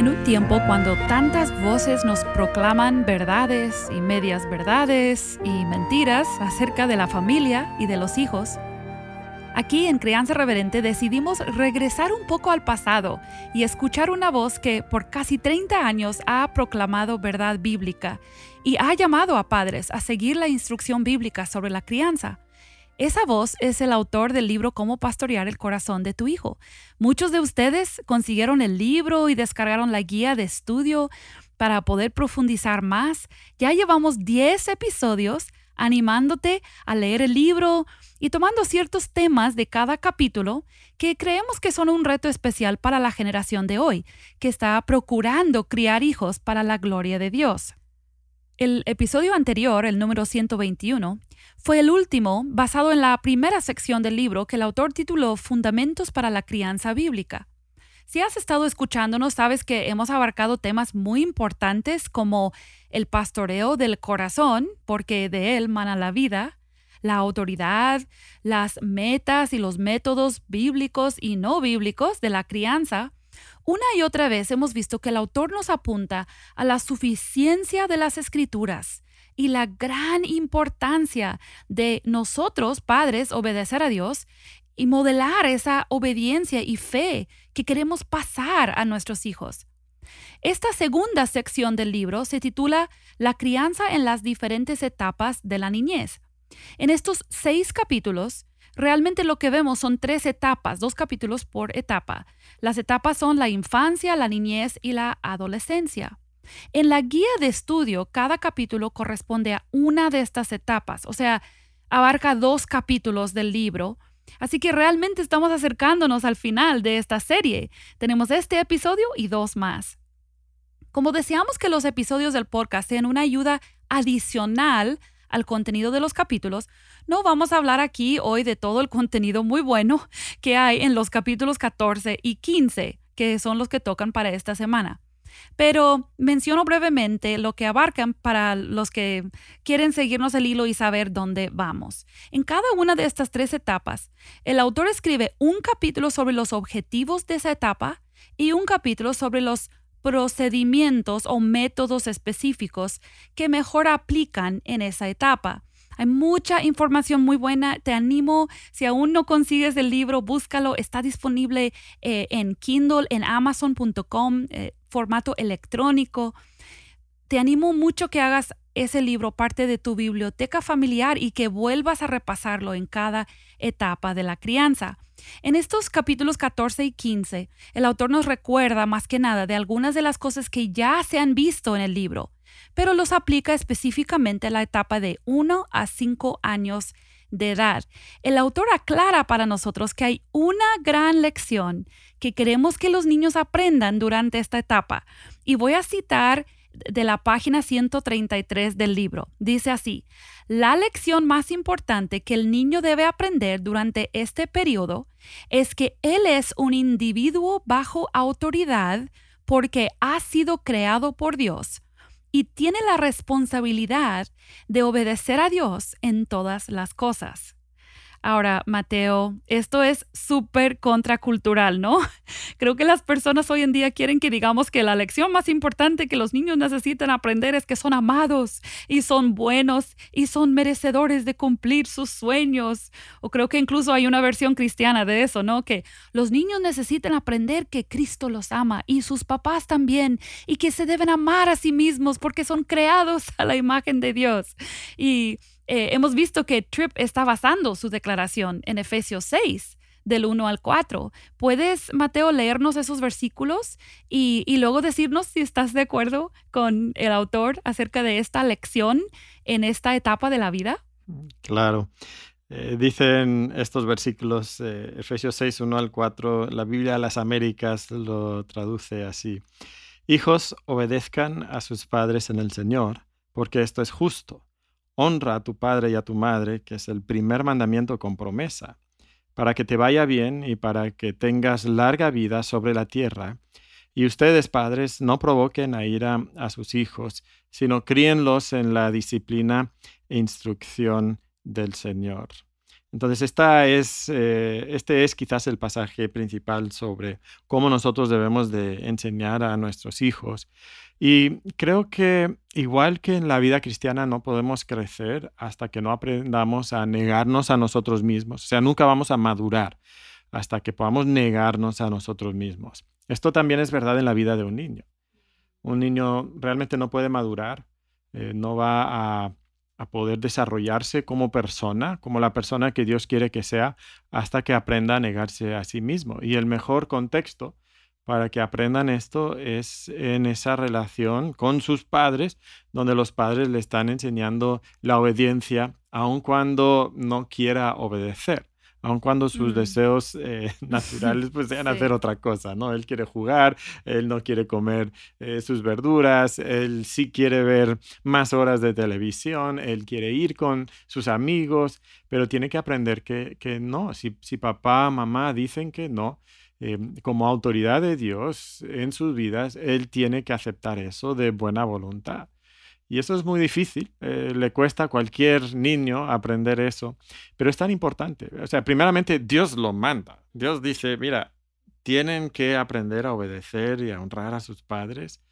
En un tiempo cuando tantas voces nos proclaman verdades y medias verdades y mentiras acerca de la familia y de los hijos, Aquí en Crianza Reverente decidimos regresar un poco al pasado y escuchar una voz que por casi 30 años ha proclamado verdad bíblica y ha llamado a padres a seguir la instrucción bíblica sobre la crianza. Esa voz es el autor del libro Cómo pastorear el corazón de tu hijo. Muchos de ustedes consiguieron el libro y descargaron la guía de estudio para poder profundizar más. Ya llevamos 10 episodios animándote a leer el libro y tomando ciertos temas de cada capítulo que creemos que son un reto especial para la generación de hoy, que está procurando criar hijos para la gloria de Dios. El episodio anterior, el número 121, fue el último basado en la primera sección del libro que el autor tituló Fundamentos para la Crianza Bíblica. Si has estado escuchándonos, sabes que hemos abarcado temas muy importantes como el pastoreo del corazón, porque de él mana la vida, la autoridad, las metas y los métodos bíblicos y no bíblicos de la crianza, una y otra vez hemos visto que el autor nos apunta a la suficiencia de las escrituras y la gran importancia de nosotros, padres, obedecer a Dios y modelar esa obediencia y fe que queremos pasar a nuestros hijos. Esta segunda sección del libro se titula La crianza en las diferentes etapas de la niñez. En estos seis capítulos, realmente lo que vemos son tres etapas, dos capítulos por etapa. Las etapas son la infancia, la niñez y la adolescencia. En la guía de estudio, cada capítulo corresponde a una de estas etapas, o sea, abarca dos capítulos del libro. Así que realmente estamos acercándonos al final de esta serie. Tenemos este episodio y dos más. Como deseamos que los episodios del podcast sean una ayuda adicional al contenido de los capítulos, no vamos a hablar aquí hoy de todo el contenido muy bueno que hay en los capítulos 14 y 15, que son los que tocan para esta semana. Pero menciono brevemente lo que abarcan para los que quieren seguirnos el hilo y saber dónde vamos. En cada una de estas tres etapas, el autor escribe un capítulo sobre los objetivos de esa etapa y un capítulo sobre los procedimientos o métodos específicos que mejor aplican en esa etapa. Hay mucha información muy buena. Te animo, si aún no consigues el libro, búscalo. Está disponible eh, en Kindle, en amazon.com, eh, formato electrónico. Te animo mucho que hagas ese libro parte de tu biblioteca familiar y que vuelvas a repasarlo en cada etapa de la crianza. En estos capítulos 14 y 15, el autor nos recuerda más que nada de algunas de las cosas que ya se han visto en el libro, pero los aplica específicamente a la etapa de 1 a 5 años de edad. El autor aclara para nosotros que hay una gran lección que queremos que los niños aprendan durante esta etapa. Y voy a citar de la página 133 del libro. Dice así, la lección más importante que el niño debe aprender durante este periodo es que él es un individuo bajo autoridad porque ha sido creado por Dios y tiene la responsabilidad de obedecer a Dios en todas las cosas. Ahora, Mateo, esto es súper contracultural, ¿no? Creo que las personas hoy en día quieren que digamos que la lección más importante que los niños necesitan aprender es que son amados y son buenos y son merecedores de cumplir sus sueños. O creo que incluso hay una versión cristiana de eso, ¿no? Que los niños necesitan aprender que Cristo los ama y sus papás también y que se deben amar a sí mismos porque son creados a la imagen de Dios. Y eh, hemos visto que Tripp está basando su declaración en Efesios 6, del 1 al 4. ¿Puedes, Mateo, leernos esos versículos y, luego decirnos si estás de acuerdo con el autor acerca de esta lección en esta etapa de la vida? Claro. Eh, dicen estos versículos, eh, Efesios 6, 1 al 4, la Biblia de las Américas lo traduce así. Hijos, obedezcan a sus padres en el Señor, porque esto es justo. Honra a tu padre y a tu madre, que es el primer mandamiento con promesa, para que te vaya bien y para que tengas larga vida sobre la tierra. Y ustedes, padres, no provoquen a ira a sus hijos, sino críenlos en la disciplina e instrucción del Señor. Entonces, esta es, eh, este es quizás el pasaje principal sobre cómo nosotros debemos de enseñar a nuestros hijos. Y creo que igual que en la vida cristiana no podemos crecer hasta que no aprendamos a negarnos a nosotros mismos. O sea, nunca vamos a madurar hasta que podamos negarnos a nosotros mismos. Esto también es verdad en la vida de un niño. Un niño realmente no puede madurar, eh, no va a a poder desarrollarse como persona, como la persona que Dios quiere que sea, hasta que aprenda a negarse a sí mismo. Y el mejor contexto para que aprendan esto es en esa relación con sus padres, donde los padres le están enseñando la obediencia, aun cuando no quiera obedecer aun cuando sus mm. deseos eh, naturales pues sean hacer otra cosa, ¿no? Él quiere jugar, él no quiere comer eh, sus verduras, él sí quiere ver más horas de televisión, él quiere ir con sus amigos, pero tiene que aprender que, que no, si, si papá, mamá dicen que no, eh, como autoridad de Dios en sus vidas, él tiene que aceptar eso de buena voluntad. Y eso es muy difícil, eh, le cuesta a cualquier niño aprender eso, pero es tan importante. O sea, primeramente Dios lo manda. Dios dice, mira, tienen que aprender a obedecer y a honrar a sus padres,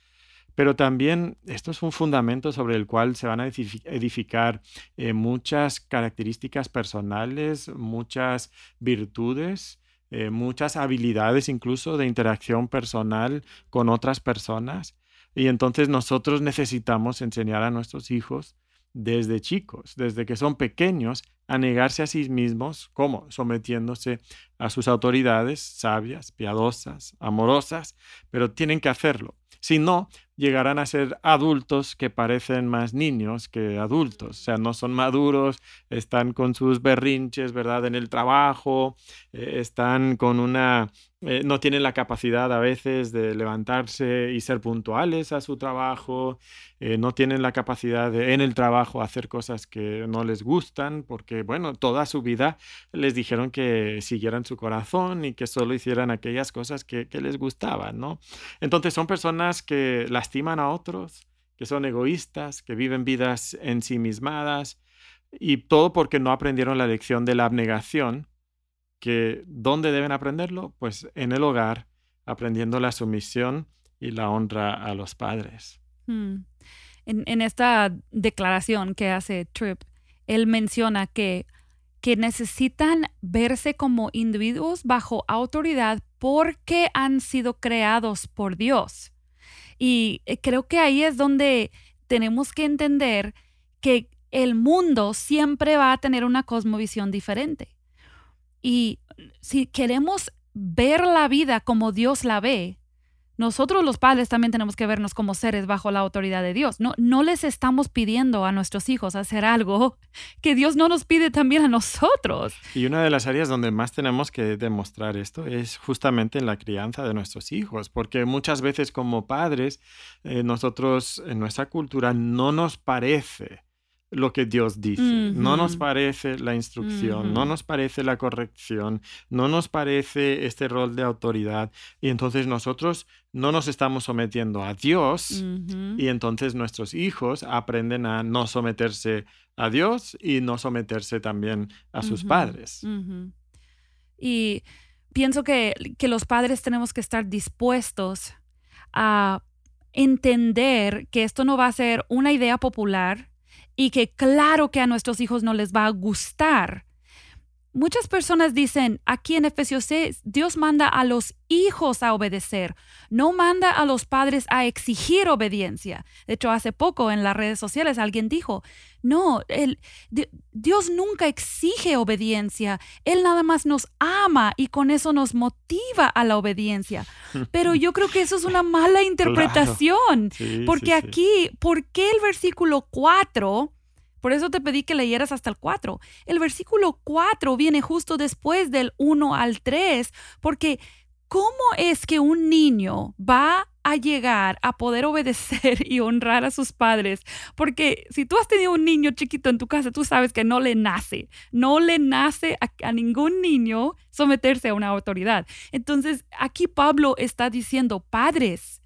pero también esto es un fundamento sobre el cual se van a edificar eh, muchas características personales, muchas virtudes. Eh, muchas habilidades incluso de interacción personal con otras personas. Y entonces nosotros necesitamos enseñar a nuestros hijos desde chicos, desde que son pequeños, a negarse a sí mismos, ¿cómo? Sometiéndose a sus autoridades sabias, piadosas, amorosas, pero tienen que hacerlo. Si no, llegarán a ser adultos que parecen más niños que adultos, o sea, no son maduros, están con sus berrinches, ¿verdad? En el trabajo, eh, están con una eh, no tienen la capacidad a veces de levantarse y ser puntuales a su trabajo, eh, no tienen la capacidad en el trabajo hacer cosas que no les gustan, porque bueno, toda su vida les dijeron que siguieran su corazón y que solo hicieran aquellas cosas que, que les gustaban, ¿no? Entonces son personas que lastiman a otros, que son egoístas, que viven vidas ensimismadas, y todo porque no aprendieron la lección de la abnegación que ¿dónde deben aprenderlo? Pues en el hogar, aprendiendo la sumisión y la honra a los padres. Hmm. En, esta declaración que hace Tripp, él menciona que, que necesitan verse como individuos bajo autoridad porque han sido creados por Dios. Y eh, creo que ahí es donde tenemos que entender que el mundo siempre va a tener una cosmovisión diferente. Y si queremos ver la vida como Dios la ve, nosotros los padres también tenemos que vernos como seres bajo la autoridad de Dios. No, no les estamos pidiendo a nuestros hijos hacer algo que Dios no nos pide también a nosotros. Y una de las áreas donde más tenemos que demostrar esto es justamente en la crianza de nuestros hijos, porque muchas veces como padres, eh, nosotros en nuestra cultura no nos parece lo que Dios dice. No nos parece la instrucción, no nos parece la corrección, no nos parece este rol de autoridad. Y entonces nosotros no nos estamos sometiendo a Dios y entonces nuestros hijos aprenden a no someterse a Dios y no someterse también a sus padres. Y pienso que, que los padres tenemos que estar dispuestos a entender que esto no va a ser una idea popular, y que claro que a nuestros hijos no les va a gustar. Muchas personas dicen aquí en Efesios 6, Dios manda a los hijos a obedecer, no manda a los padres a exigir obediencia. De hecho, hace poco en las redes sociales alguien dijo, no, el, Dios nunca exige obediencia, Él nada más nos ama y con eso nos motiva a la obediencia. Pero yo creo que eso es una mala interpretación, porque aquí, ¿por qué el versículo 4? Por eso te pedí que leyeras hasta el 4. El versículo 4 viene justo después del 1 al 3, porque ¿cómo es que un niño va a llegar a poder obedecer y honrar a sus padres. Porque si tú has tenido un niño chiquito en tu casa, tú sabes que no le nace, no le nace a, ningún niño someterse a una autoridad. Entonces, aquí Pablo está diciendo, padres,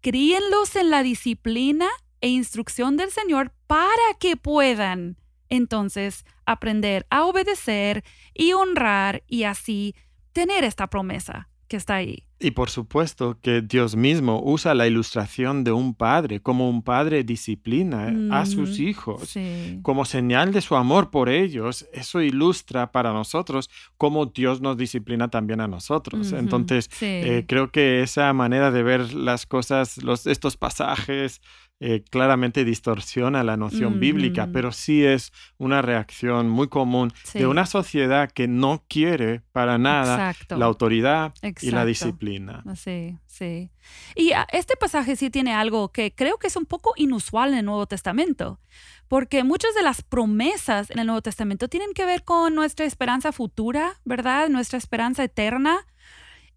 críenlos en la disciplina e instrucción del Señor para que puedan entonces aprender a obedecer y honrar y así tener esta promesa que está ahí. Y por supuesto que Dios mismo usa la ilustración de un padre, como un padre disciplina a sus hijos, como señal de su amor por ellos. Eso ilustra para nosotros cómo Dios nos disciplina también a nosotros. Entonces, eh, creo que esa manera de ver las cosas, los, estos pasajes, eh, claramente distorsiona la noción bíblica, pero sí es una reacción muy común de una sociedad que no quiere para nada la autoridad y la disciplina. Sí, sí. Y ah, este pasaje sí tiene algo que creo que es un poco inusual en el Nuevo Testamento, porque muchas de las promesas en el Nuevo Testamento tienen que ver con nuestra esperanza futura, ¿verdad? Nuestra esperanza eterna.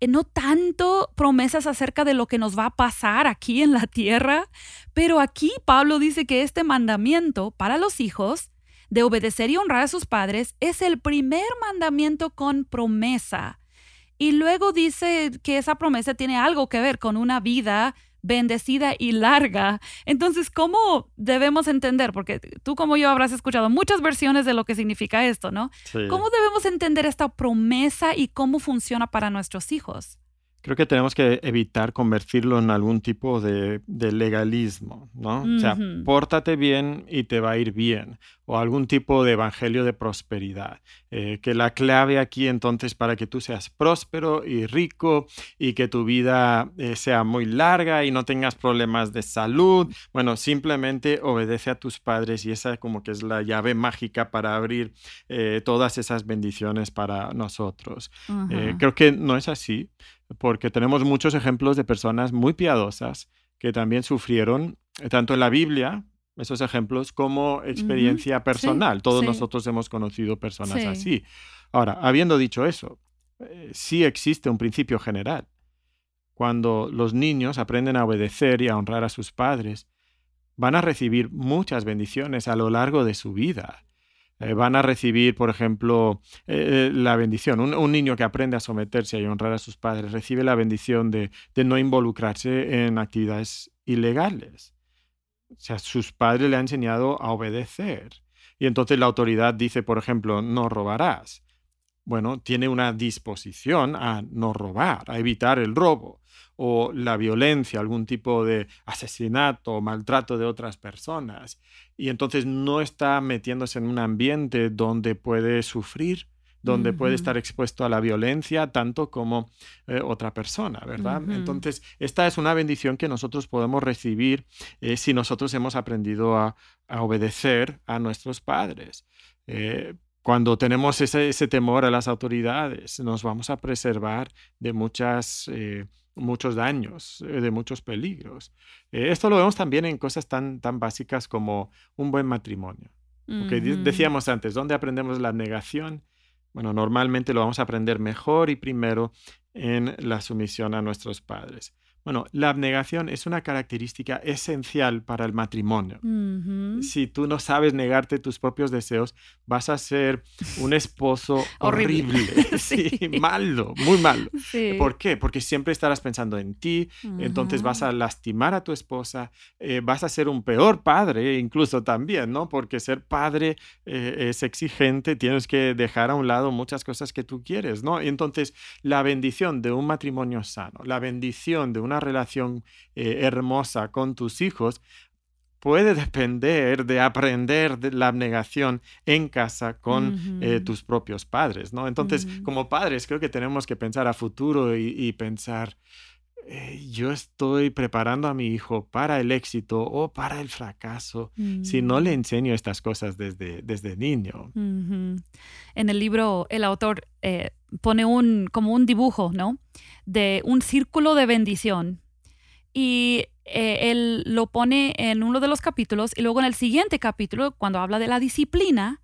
Eh, no tanto promesas acerca de lo que nos va a pasar aquí en la tierra, pero aquí Pablo dice que este mandamiento para los hijos de obedecer y honrar a sus padres es el primer mandamiento con promesa. Y luego dice que esa promesa tiene algo que ver con una vida bendecida y larga. Entonces, ¿cómo debemos entender? Porque tú como yo habrás escuchado muchas versiones de lo que significa esto, ¿no? ¿Cómo debemos entender esta promesa y cómo funciona para nuestros hijos? Creo que tenemos que evitar convertirlo en algún tipo de, legalismo, ¿no? O sea, pórtate bien y te va a ir bien, o algún tipo de evangelio de prosperidad. Eh, que la clave aquí entonces para que tú seas próspero y rico y que tu vida eh, sea muy larga y no tengas problemas de salud, bueno, simplemente obedece a tus padres y esa como que es la llave mágica para abrir eh, todas esas bendiciones para nosotros. creo que no es así porque tenemos muchos ejemplos de personas muy piadosas que también sufrieron, eh, tanto en la Biblia, esos ejemplos, como experiencia personal. Todos nosotros hemos conocido personas así. Ahora, habiendo dicho eso, eh, sí existe un principio general. Cuando los niños aprenden a obedecer y a honrar a sus padres, van a recibir muchas bendiciones a lo largo de su vida. Eh, van a recibir, por ejemplo, eh, eh, la bendición. Un, niño que aprende a someterse y honrar a sus padres recibe la bendición de, no involucrarse en actividades ilegales. O sea, sus padres le han enseñado a obedecer. Y entonces la autoridad dice, por ejemplo, no robarás. Bueno, tiene una disposición a no robar, a evitar el robo o la violencia, algún tipo de asesinato o maltrato de otras personas. Y entonces no está metiéndose en un ambiente donde puede sufrir, donde puede estar expuesto a la violencia tanto como eh, otra persona, ¿verdad? Entonces, esta es una bendición que nosotros podemos recibir eh, si nosotros hemos aprendido a, obedecer a nuestros padres. Eh, cuando tenemos ese, ese, temor a las autoridades, nos vamos a preservar de muchas muchos daños, eh, de muchos peligros. Eh, esto lo vemos también en cosas tan, tan básicas como un buen matrimonio. Porque decíamos antes, ¿dónde aprendemos la negación? Bueno, normalmente lo vamos a aprender mejor y primero en la sumisión a nuestros padres. Bueno, la abnegación es una característica esencial para el matrimonio. Si tú no sabes negarte tus propios deseos, vas a ser un esposo horrible, sí. malo, muy malo. ¿Por qué? Porque siempre estarás pensando en ti, entonces vas a lastimar a tu esposa, eh, vas a ser un peor padre incluso también, ¿no? Porque ser padre eh, es exigente, tienes que dejar a un lado muchas cosas que tú quieres, ¿no? Y entonces la bendición de un matrimonio sano, la bendición de una relación eh, hermosa con tus hijos, puede depender de aprender de la abnegación en casa con eh, tus propios padres, ¿no? Entonces, como padres, creo que tenemos que pensar a futuro y, pensar, eh, yo estoy preparando a mi hijo para el éxito o para el fracaso si no le mm. enseño estas cosas desde, desde niño. En el libro, el autor pone un, como un dibujo, ¿no? De un círculo de bendición. Y eh, él lo pone en uno de los capítulos y luego en el siguiente capítulo, cuando habla de la disciplina,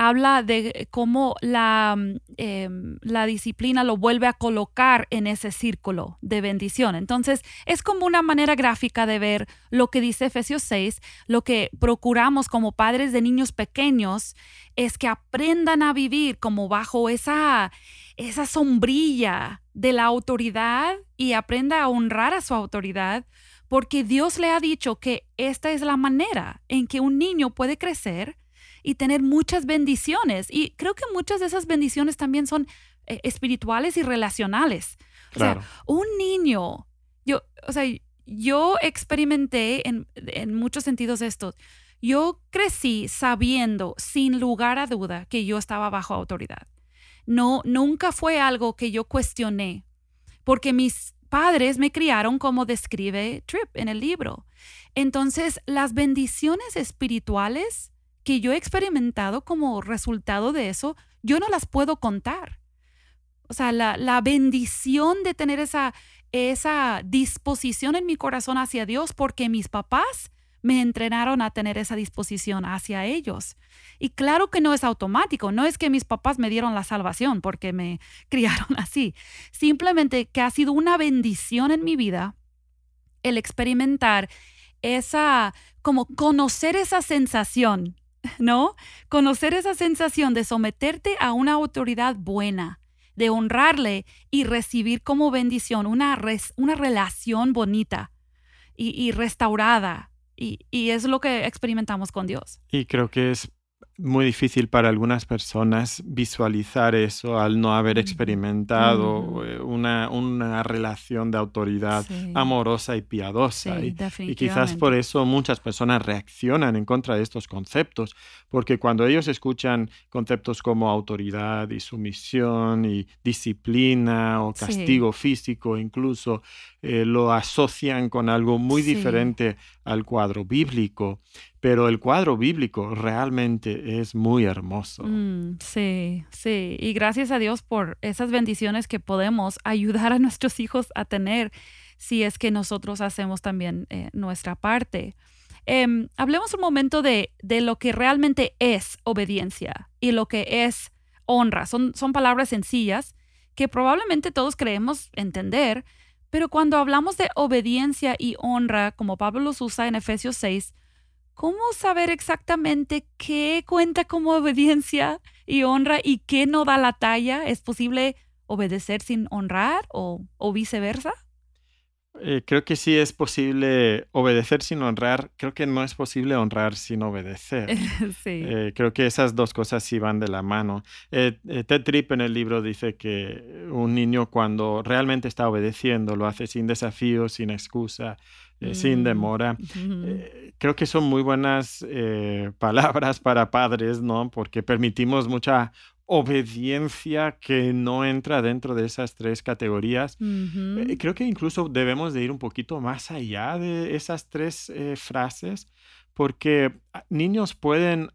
habla de cómo la, mm, em, la, disciplina lo vuelve a colocar en ese círculo de bendición. Entonces, es como una manera gráfica de ver lo que dice Efesios 6, lo que procuramos como padres de niños pequeños es que aprendan a vivir como bajo esa, esa sombrilla de la autoridad y aprenda a honrar a su autoridad, porque Dios le ha dicho que esta es la manera en que un niño puede crecer y tener muchas bendiciones. Y creo que muchas de esas bendiciones también son eh, espirituales y relacionales. O sea, un niño, yo, o sea, yo experimenté en, en muchos sentidos esto. Yo crecí sabiendo, sin lugar a duda, que yo estaba bajo autoridad. No, nunca fue algo que yo cuestioné, porque mis padres me criaron como describe Tripp en el libro. Entonces, las bendiciones espirituales que yo he experimentado como resultado de eso, yo no las puedo contar. O sea, la, bendición de tener esa, esa disposición en mi corazón hacia Dios porque mis papás me entrenaron a tener esa disposición hacia ellos. Y claro que no es automático, no es que mis papás me dieron la salvación porque me criaron así, simplemente que ha sido una bendición en mi vida el experimentar esa, como conocer esa sensación ¿no? Conocer esa sensación de someterte a una autoridad buena, de honrarle y recibir como bendición una, una relación bonita y, restaurada. Y, y es lo que experimentamos con Dios. Y creo que es muy difícil para algunas personas visualizar eso al no haber experimentado eh, una, una, relación de autoridad amorosa y piadosa. y, quizás por eso muchas personas reaccionan en contra de estos conceptos, porque cuando ellos escuchan conceptos como autoridad y sumisión y disciplina o castigo físico incluso, eh, lo asocian con algo muy diferente al cuadro bíblico. Pero el cuadro bíblico realmente es muy hermoso. Mm, sí, sí. Y gracias a Dios por esas bendiciones que podemos ayudar a nuestros hijos a tener si es que nosotros hacemos también eh, nuestra parte. Em, hablemos un momento de, de, lo que realmente es obediencia y lo que es honra. Son, son palabras sencillas que probablemente todos creemos entender, pero cuando hablamos de obediencia y honra, como Pablo los usa en Efesios 6, ¿cómo saber exactamente qué cuenta como obediencia y honra y qué no da la talla? ¿Es posible obedecer sin honrar o, viceversa? Eh, creo que sí es posible obedecer sin honrar. Creo que no es posible honrar sin obedecer. sí. Eh, creo que esas dos cosas sí van de la mano. Eh, Ted Tripp en el libro dice que un niño cuando realmente está obedeciendo lo hace sin desafío, sin excusa, sin mm, demora. creo que son muy buenas palabras para padres, ¿no? Porque permitimos mucha obediencia que no entra dentro de esas tres categorías. Eh, creo que incluso debemos de ir un poquito más allá de esas tres eh, frases, porque ah, niños pueden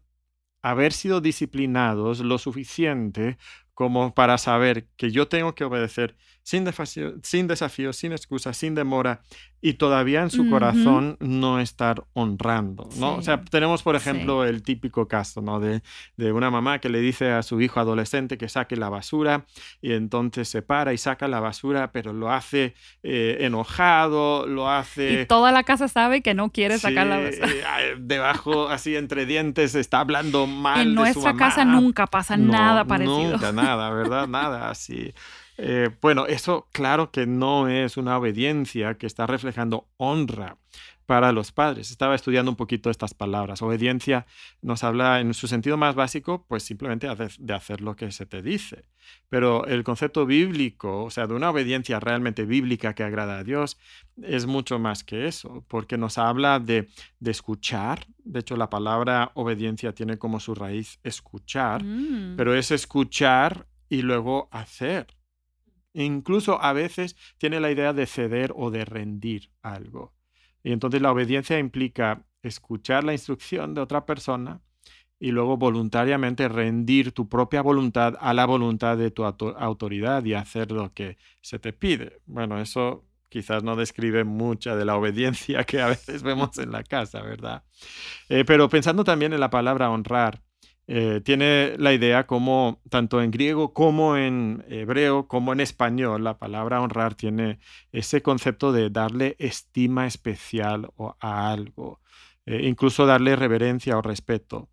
haber sido disciplinados lo suficiente como para saber que yo tengo que obedecer sin, desafío, sin desafío, sin excusa, sin demora, y todavía en su corazón no estar honrando, ¿no? O sea, tenemos, por ejemplo, el típico caso, ¿no? De, de, una mamá que le dice a su hijo adolescente que saque la basura y entonces se para y saca la basura, pero lo hace eh, enojado, lo hace... Y toda la casa sabe que no quiere sacar la basura. Eh, debajo, así entre dientes, está hablando mal. En nuestra casa nunca pasa nada parecido. Nunca, nada, ¿verdad? Nada así. Eh, bueno, eso claro que no es una obediencia que está reflejando honra para los padres. Estaba estudiando un poquito estas palabras. Obediencia nos habla en su sentido más básico, pues simplemente de hacer lo que se te dice. Pero el concepto bíblico, o sea, de una obediencia realmente bíblica que agrada a Dios, es mucho más que eso, porque nos habla de, escuchar. De hecho, la palabra obediencia tiene como su raíz escuchar, mm. pero es escuchar y luego hacer. Incluso a veces tiene la idea de ceder o de rendir algo. Y entonces la obediencia implica escuchar la instrucción de otra persona y luego voluntariamente rendir tu propia voluntad a la voluntad de tu autoridad y hacer lo que se te pide. Bueno, eso quizás no describe mucha de la obediencia que a veces vemos en la casa, ¿verdad? Eh, pero pensando también en la palabra honrar, eh, tiene la idea como tanto en griego como en hebreo como en español, la palabra honrar tiene ese concepto de darle estima especial a algo, eh, incluso darle reverencia o respeto.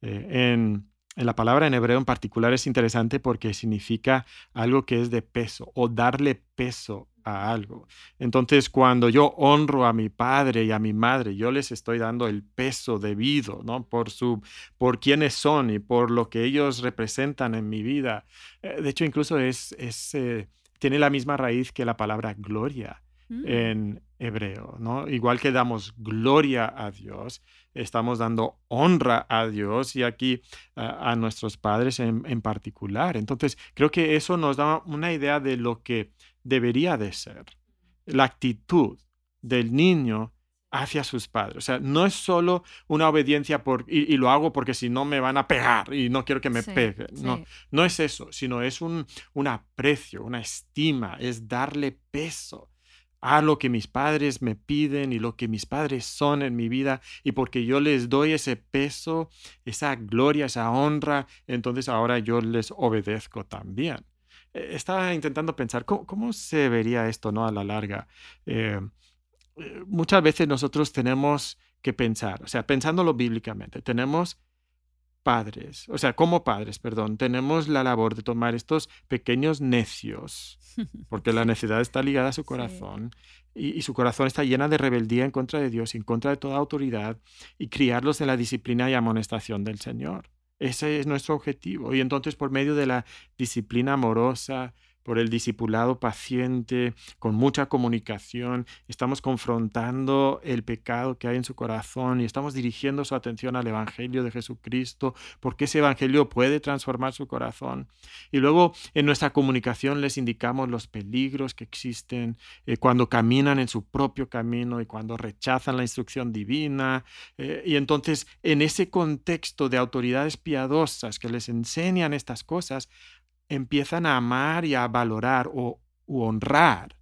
en, en la palabra en hebreo en particular es interesante porque significa algo que es de peso o darle peso a algo. Entonces, cuando yo honro a mi padre y a mi madre, yo les estoy dando el peso debido, ¿no? Por su por quiénes son y por lo que ellos representan en mi vida. Eh, de hecho, incluso es, es eh, tiene la misma raíz que la palabra gloria. Mm. en hebreo, ¿no? Igual que damos gloria a Dios, estamos dando honra a Dios y aquí a nuestros padres en, en, particular. Entonces, creo que eso nos da una idea de lo que debería de ser la actitud del niño hacia sus padres. O sea, no es solo una obediencia por, y, lo hago porque si no me van a pegar y no quiero que me peguen. No, no es eso, sino es un, un aprecio, una estima, es darle peso a lo que mis padres me piden y lo que mis padres son en mi vida y porque yo les doy ese peso, esa gloria, esa honra, entonces ahora yo les obedezco también. E, estaba intentando pensar cómo, se vería esto ¿no? a la larga. Eh, eh, muchas veces nosotros tenemos que pensar, o sea, pensándolo bíblicamente, tenemos padres, o sea, como padres, perdón, tenemos la labor de tomar estos pequeños necios, porque la necedad está ligada a su corazón y, su corazón está llena de rebeldía en contra de Dios, en contra de toda autoridad, y criarlos en la disciplina y amonestación del Señor. Ese es nuestro objetivo. Y entonces por medio de la disciplina amorosa, por el discipulado paciente, con mucha comunicación. Estamos confrontando el pecado que hay en su corazón y estamos dirigiendo su atención al Evangelio de Jesucristo, porque ese Evangelio puede transformar su corazón. Y luego en nuestra comunicación les indicamos los peligros que existen eh, cuando caminan en su propio camino y cuando rechazan la instrucción divina. Eh, y entonces en ese contexto de autoridades piadosas que les enseñan estas cosas, empiezan a amar y a valorar o honrar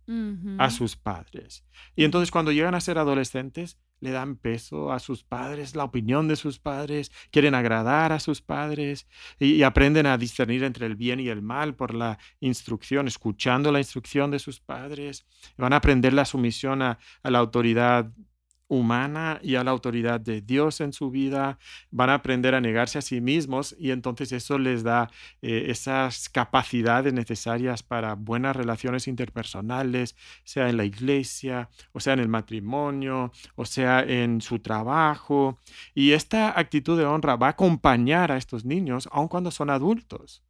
a sus padres. Y entonces cuando llegan a ser adolescentes, le dan peso a sus padres, la opinión de sus padres, quieren agradar a sus padres y, aprenden a discernir entre el bien y el mal por la instrucción, escuchando la instrucción de sus padres. Van a aprender la sumisión a la autoridad humana y a la autoridad de Dios en su vida, van a aprender a negarse a sí mismos y entonces eso les da eh, esas capacidades necesarias para buenas relaciones interpersonales, sea en la iglesia, o sea en el matrimonio, o sea en su trabajo. Y esta actitud de honra va a acompañar a estos niños aun cuando son adultos.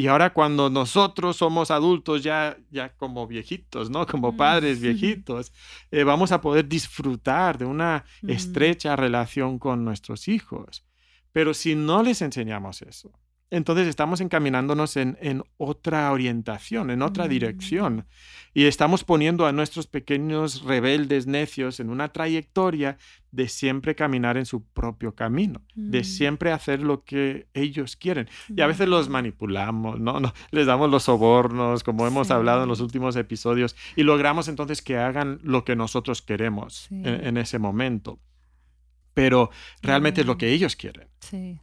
Y ahora cuando nosotros somos adultos ya, ya como viejitos, ¿no? Como mm. padres viejitos, eh, vamos a poder disfrutar de una estrecha relación con nuestros hijos. Pero si no les enseñamos eso, entonces estamos encaminándonos en, otra orientación, en otra mm. dirección. Y estamos poniendo a nuestros pequeños rebeldes necios en una trayectoria de siempre caminar en su propio camino, de mm. siempre hacer lo que ellos quieren. Y a veces los mm. manipulamos, ¿no? Les damos los sobornos, como hemos hablado en los últimos episodios, y logramos entonces que hagan lo que nosotros queremos en ese momento pero realmente es lo mm. que ellos quieren.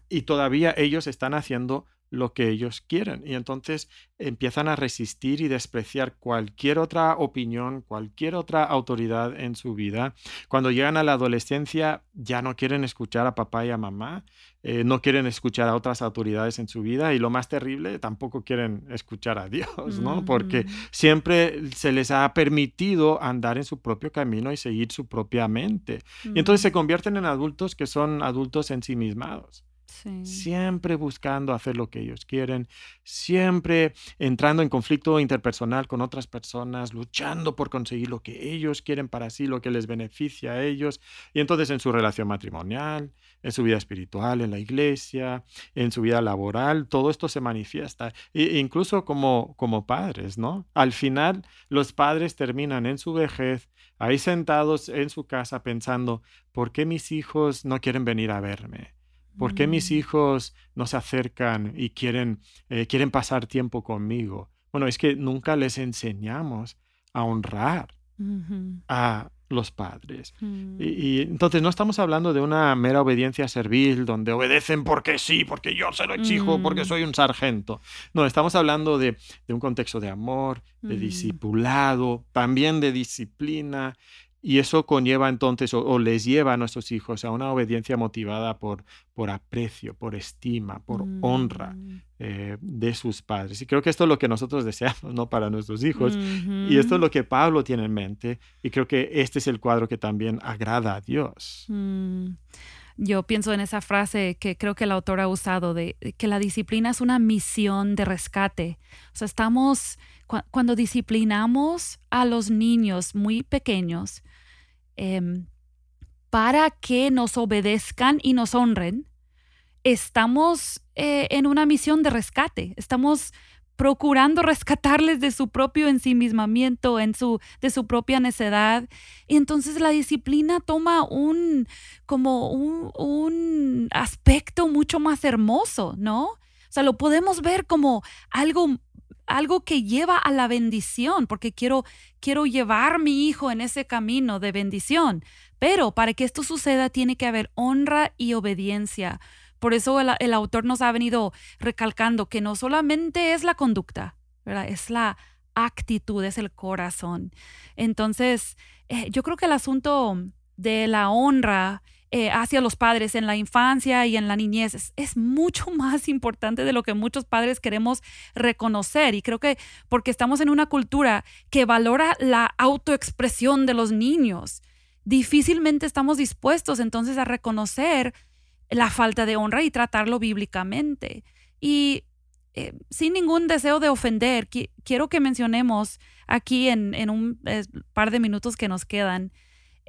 Y todavía ellos están haciendo lo que ellos quieren. Y entonces empiezan a resistir y despreciar cualquier otra opinión, cualquier otra autoridad en su vida. Cuando llegan a la adolescencia ya no quieren escuchar a papá y a mamá, eh, no quieren escuchar a otras autoridades en su vida y lo más terrible, tampoco quieren escuchar a Dios, ¿no? Porque siempre se les ha permitido andar en su propio camino y seguir su propia mente. Y entonces se convierten en adultos que son adultos ensimismados. Siempre buscando hacer lo que ellos quieren, siempre entrando en conflicto interpersonal con otras personas, luchando por conseguir lo que ellos quieren para sí, lo que les beneficia a ellos. Y entonces en su relación matrimonial, en su vida espiritual, en la iglesia, en su vida laboral, todo esto se manifiesta. E incluso como, como padres, ¿no? Al final, los padres terminan en su vejez, ahí sentados en su casa pensando, ¿por qué mis hijos no quieren venir a verme? ¿Por qué mis hijos no se acercan y quieren, eh, quieren pasar tiempo conmigo? Bueno, es que nunca les enseñamos a honrar a los padres. Mm. y, entonces no estamos hablando de una mera obediencia servil, donde obedecen porque sí, porque yo se lo exijo, porque mm. soy un sargento. No, estamos hablando de, un contexto de amor, de mm. discipulado, también de disciplina, y eso conlleva entonces o, les lleva a nuestros hijos a una obediencia motivada por, por aprecio, por estima, por honra mm. eh, de sus padres. Y creo que esto es lo que nosotros deseamos, ¿no? Para nuestros hijos. Y esto es lo que Pablo tiene en mente. Y creo que este es el cuadro que también agrada a Dios. Mm. Yo pienso en esa frase que creo que el autor ha usado de que la disciplina es una misión de rescate. O sea, estamos, cuando disciplinamos a los niños muy pequeños, Em, para que nos obedezcan y nos honren, estamos eh, en una misión de rescate. Estamos procurando rescatarles de su propio ensimismamiento, de su propia necedad. Y entonces la disciplina toma un, como un, un aspecto mucho más hermoso, ¿no? O sea, lo podemos ver como algo algo que lleva a la bendición, porque quiero, quiero llevar a mi hijo en ese camino de bendición. Pero para que esto suceda tiene que haber honra y obediencia. Por eso el, autor nos ha venido recalcando que no solamente es la conducta, es la actitud, es el corazón. Entonces, eh, yo creo que el asunto de la honra eh, hacia los padres en la infancia y en la niñez es, mucho más importante de lo que muchos padres queremos reconocer. Y creo que porque estamos en una cultura que valora la autoexpresión de los niños, difícilmente estamos dispuestos entonces a reconocer la falta de honra y tratarlo bíblicamente. Y eh, sin ningún deseo de ofender, quiero que mencionemos aquí en, un eh, par de minutos que nos quedan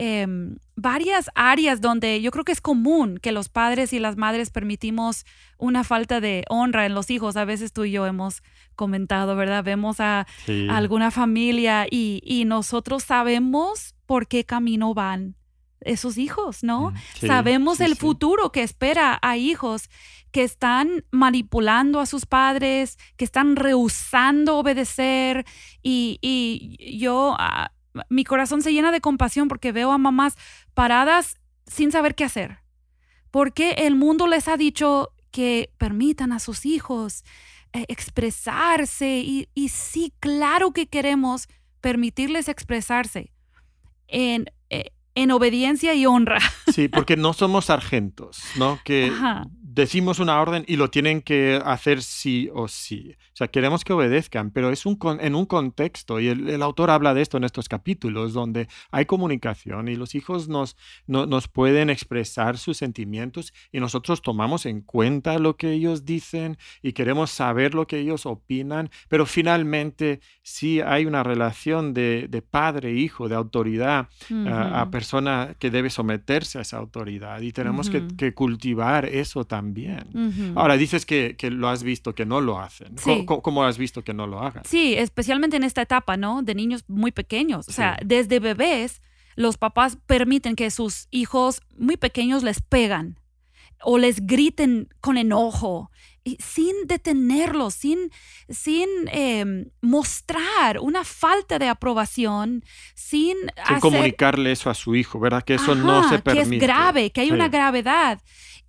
Em, varias áreas donde yo creo que es común que los padres y las madres permitimos una falta de honra en los hijos. A veces tú y yo hemos comentado, ¿verdad? Vemos a, alguna familia y, nosotros sabemos por qué camino van esos hijos, ¿no? Mm, sabemos el futuro que espera a hijos que están manipulando a sus padres, que están rehusando obedecer y, y yo ah, mi corazón se llena de compasión porque veo a mamás paradas sin saber qué hacer. Porque el mundo les ha dicho que permitan a sus hijos eh, expresarse y, y, sí, claro que queremos permitirles expresarse en, en obediencia y honra. Sí, porque no somos sargentos, ¿no? Que decimos una orden y lo tienen que hacer sí o sí. O sea, queremos que obedezcan, pero es un en un contexto, y el, autor habla de esto en estos capítulos, donde hay comunicación y los hijos nos, nos pueden expresar sus sentimientos y nosotros tomamos en cuenta lo que ellos dicen y queremos saber lo que ellos opinan, pero finalmente sí hay una relación de, padre-hijo, de autoridad a, persona que debe someterse a esa autoridad y tenemos que, que cultivar eso también bien. Ahora dices que, lo has visto que no lo hacen. ¿Cómo, has visto que no lo hagan? Sí, especialmente en esta etapa, ¿no? De niños muy pequeños. O sea, desde bebés, los papás permiten que sus hijos muy pequeños les pegan o les griten con enojo sin detenerlos, sin, sin em, mostrar una falta de aprobación, sin, comunicarle eso a su hijo, ¿verdad? Que eso no se permite. Que es grave, que hay una gravedad.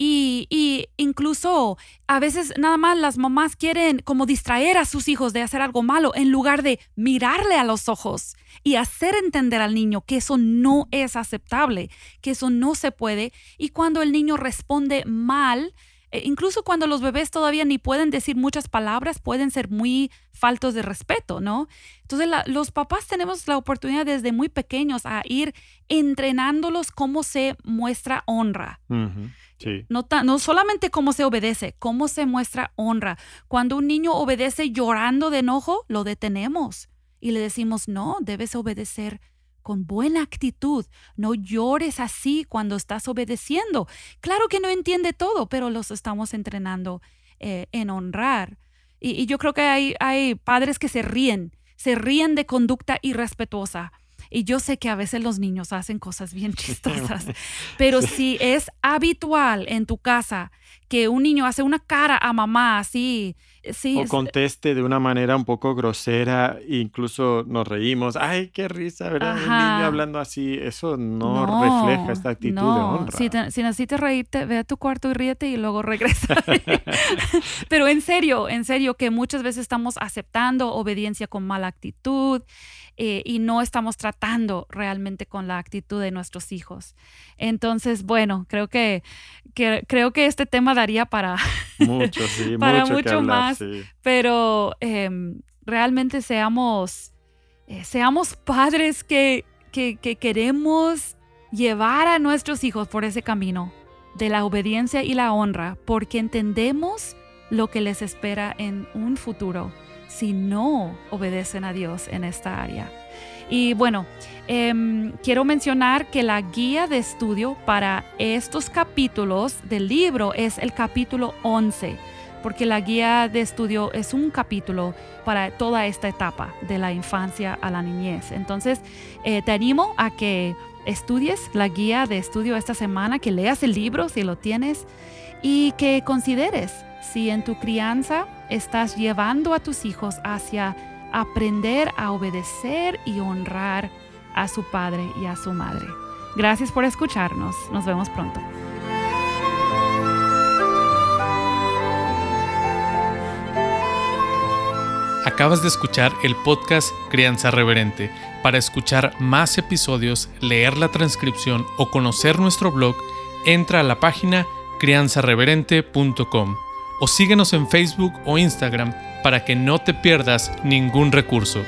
Y, incluso a veces nada más las mamás quieren como distraer a sus hijos de hacer algo malo en lugar de mirarle a los ojos y hacer entender al niño que eso no es aceptable, que eso no se puede. Y cuando el niño responde mal, eh, incluso cuando los bebés todavía ni pueden decir muchas palabras, pueden ser muy faltos de respeto, ¿no? Entonces los papás tenemos la oportunidad desde muy pequeños a ir entrenándolos cómo se muestra honra. No, no solamente cómo se obedece, cómo se muestra honra. Cuando un niño obedece llorando de enojo, lo detenemos y le decimos, no, debes obedecer con buena actitud. No llores así cuando estás obedeciendo. Claro que no entiende todo, pero los estamos entrenando eh, en honrar. Y, yo creo que hay, hay padres que se ríen, se ríen de conducta irrespetuosa. Y yo sé que a veces los niños hacen cosas bien chistosas, pero si es habitual en tu casa que un niño hace una cara a mamá así. Sí, o conteste de una manera un poco grosera, incluso nos reímos, ay, qué risa, ¿verdad? Un niño hablando así, eso no, refleja esta actitud de honra. Si, si, necesitas reírte, ve a tu cuarto y ríete y luego regresa. Pero en serio, en serio, que muchas veces estamos aceptando obediencia con mala actitud eh, y no estamos tratando realmente con la actitud de nuestros hijos. Entonces, bueno, creo que, creo que este tema daría para mucho, para mucho, más, pero em, realmente seamos, eh, seamos padres que, que, que queremos llevar a nuestros hijos por ese camino de la obediencia y la honra, porque entendemos lo que les espera en un futuro si no obedecen a Dios en esta área. Y bueno, em, quiero mencionar que la guía de estudio para estos capítulos del libro es el capítulo 11, porque la guía de estudio es un capítulo para toda esta etapa de la infancia a la niñez. Entonces, eh, te animo a que estudies la guía de estudio esta semana, que leas el libro si lo tienes y que consideres si en tu crianza estás llevando a tus hijos hacia aprender a obedecer y honrar a su padre y a su madre. Gracias por escucharnos. Nos vemos pronto. Acabas de escuchar el podcast Crianza Reverente. Para escuchar más episodios, leer la transcripción o conocer nuestro blog, entra a la página crianzareverente.com o síguenos en Facebook o Instagram para que no te pierdas ningún recurso.